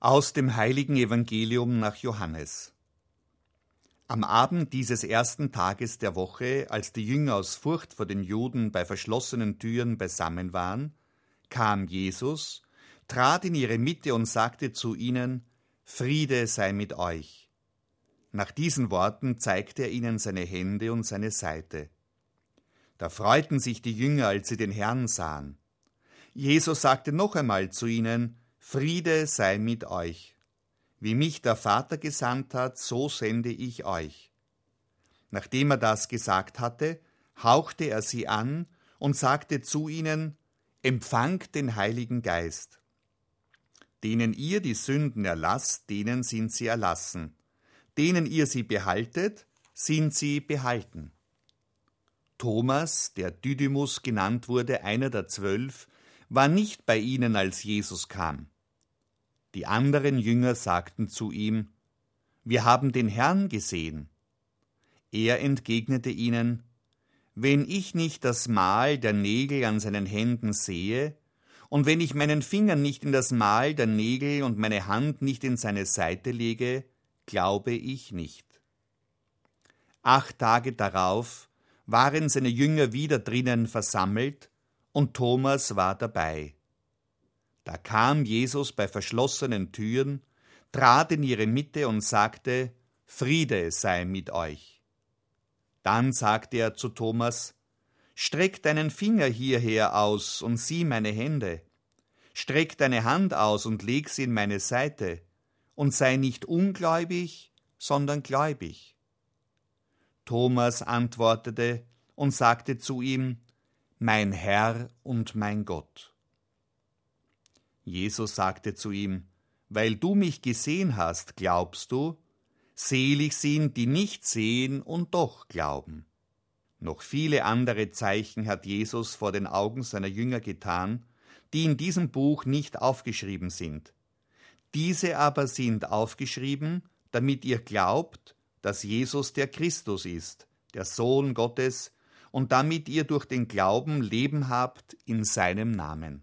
Aus dem heiligen Evangelium nach Johannes. Am Abend dieses ersten Tages der Woche, als die Jünger aus Furcht vor den Juden bei verschlossenen Türen beisammen waren, kam Jesus, trat in ihre Mitte und sagte zu ihnen, Friede sei mit euch. Nach diesen Worten zeigte er ihnen seine Hände und seine Seite. Da freuten sich die Jünger, als sie den Herrn sahen. Jesus sagte noch einmal zu ihnen, Friede sei mit euch. Wie mich der Vater gesandt hat, so sende ich euch. Nachdem er das gesagt hatte, hauchte er sie an und sagte zu ihnen, Empfangt den Heiligen Geist. Denen ihr die Sünden erlasst, denen sind sie erlassen. Denen ihr sie behaltet, sind sie behalten. Thomas, der Didymus genannt wurde, einer der zwölf, war nicht bei ihnen, als Jesus kam. Die anderen Jünger sagten zu ihm, Wir haben den Herrn gesehen. Er entgegnete ihnen, Wenn ich nicht das Mal der Nägel an seinen Händen sehe, und wenn ich meinen Finger nicht in das Mal der Nägel und meine Hand nicht in seine Seite lege, glaube ich nicht. Acht Tage darauf waren seine Jünger wieder drinnen versammelt, und Thomas war dabei. Da kam Jesus bei verschlossenen Türen, trat in ihre Mitte und sagte, Friede sei mit euch. Dann sagte er zu Thomas, Streck deinen Finger hierher aus und sieh meine Hände. Streck deine Hand aus und leg sie in meine Seite, und sei nicht ungläubig, sondern gläubig. Thomas antwortete und sagte zu ihm, Mein Herr und mein Gott. Jesus sagte zu ihm, Weil du mich gesehen hast, glaubst du? Selig sind, die nicht sehen und doch glauben. Noch viele andere Zeichen hat Jesus vor den Augen seiner Jünger getan, die in diesem Buch nicht aufgeschrieben sind. Diese aber sind aufgeschrieben, damit ihr glaubt, dass Jesus der Christus ist, der Sohn Gottes, und damit ihr durch den Glauben Leben habt in seinem Namen.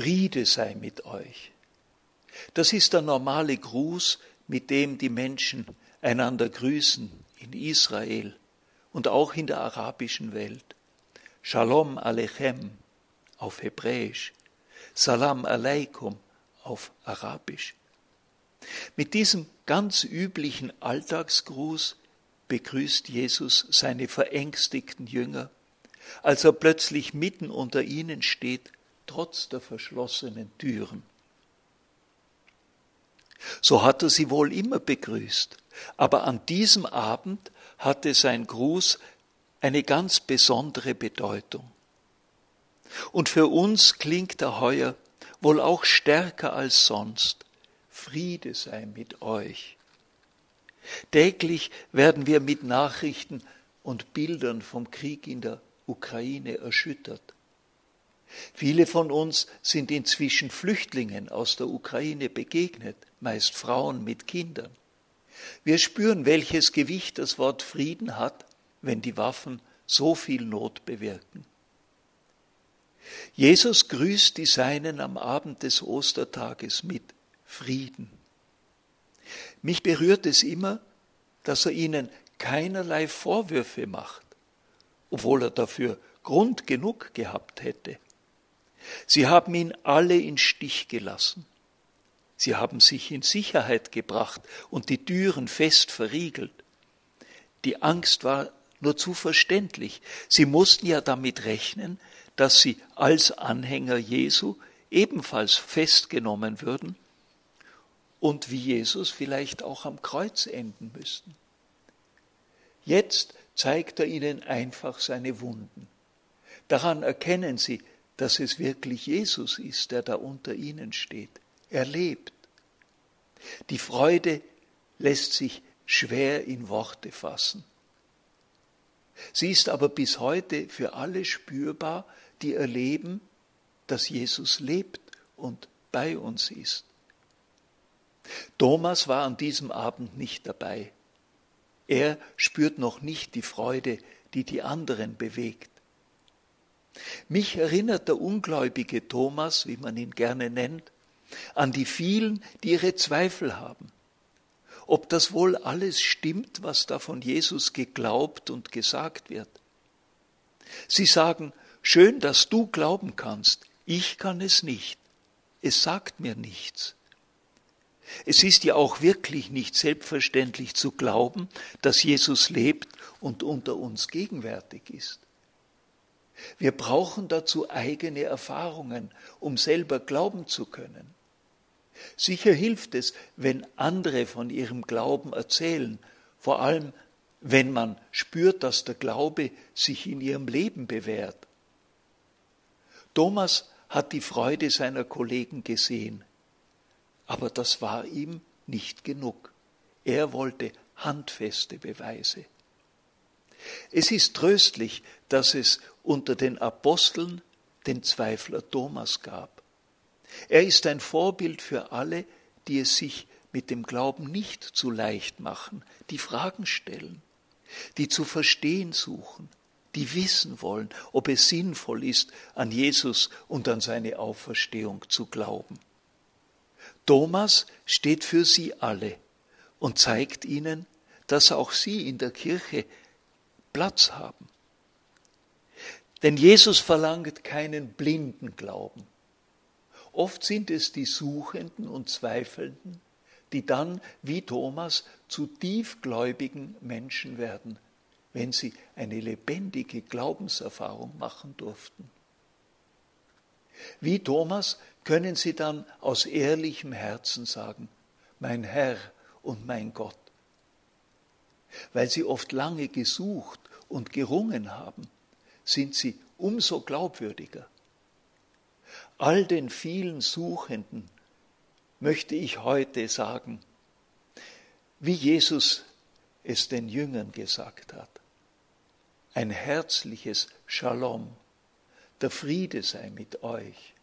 Friede sei mit euch. Das ist der normale Gruß, mit dem die Menschen einander grüßen in Israel und auch in der arabischen Welt. Shalom Alechem auf Hebräisch, Salam Aleikum auf Arabisch. Mit diesem ganz üblichen Alltagsgruß begrüßt Jesus seine verängstigten Jünger, als er plötzlich mitten unter ihnen steht trotz der verschlossenen Türen. So hat er sie wohl immer begrüßt, aber an diesem Abend hatte sein Gruß eine ganz besondere Bedeutung. Und für uns klingt er heuer wohl auch stärker als sonst. Friede sei mit euch. Täglich werden wir mit Nachrichten und Bildern vom Krieg in der Ukraine erschüttert. Viele von uns sind inzwischen Flüchtlingen aus der Ukraine begegnet, meist Frauen mit Kindern. Wir spüren, welches Gewicht das Wort Frieden hat, wenn die Waffen so viel Not bewirken. Jesus grüßt die Seinen am Abend des Ostertages mit Frieden. Mich berührt es immer, dass er ihnen keinerlei Vorwürfe macht, obwohl er dafür Grund genug gehabt hätte. Sie haben ihn alle in Stich gelassen. Sie haben sich in Sicherheit gebracht und die Türen fest verriegelt. Die Angst war nur zu verständlich. Sie mussten ja damit rechnen, dass sie als Anhänger Jesu ebenfalls festgenommen würden und wie Jesus vielleicht auch am Kreuz enden müssten. Jetzt zeigt er ihnen einfach seine Wunden. Daran erkennen sie, dass es wirklich Jesus ist, der da unter ihnen steht. Er lebt. Die Freude lässt sich schwer in Worte fassen. Sie ist aber bis heute für alle spürbar, die erleben, dass Jesus lebt und bei uns ist. Thomas war an diesem Abend nicht dabei. Er spürt noch nicht die Freude, die die anderen bewegt. Mich erinnert der ungläubige Thomas, wie man ihn gerne nennt, an die vielen, die ihre Zweifel haben. Ob das wohl alles stimmt, was da von Jesus geglaubt und gesagt wird. Sie sagen, schön, dass du glauben kannst, ich kann es nicht, es sagt mir nichts. Es ist ja auch wirklich nicht selbstverständlich zu glauben, dass Jesus lebt und unter uns gegenwärtig ist. Wir brauchen dazu eigene Erfahrungen, um selber glauben zu können. Sicher hilft es, wenn andere von ihrem Glauben erzählen, vor allem wenn man spürt, dass der Glaube sich in ihrem Leben bewährt. Thomas hat die Freude seiner Kollegen gesehen. Aber das war ihm nicht genug. Er wollte handfeste Beweise. Es ist tröstlich, dass es unter den Aposteln den Zweifler Thomas gab. Er ist ein Vorbild für alle, die es sich mit dem Glauben nicht zu leicht machen, die Fragen stellen, die zu verstehen suchen, die wissen wollen, ob es sinnvoll ist, an Jesus und an seine Auferstehung zu glauben. Thomas steht für sie alle und zeigt ihnen, dass auch sie in der Kirche Platz haben. Denn Jesus verlangt keinen blinden Glauben. Oft sind es die Suchenden und Zweifelnden, die dann, wie Thomas, zu tiefgläubigen Menschen werden, wenn sie eine lebendige Glaubenserfahrung machen durften. Wie Thomas können sie dann aus ehrlichem Herzen sagen, mein Herr und mein Gott. Weil sie oft lange gesucht und gerungen haben, sind sie umso glaubwürdiger. All den vielen Suchenden möchte ich heute sagen, wie Jesus es den Jüngern gesagt hat, ein herzliches Shalom, der Friede sei mit euch.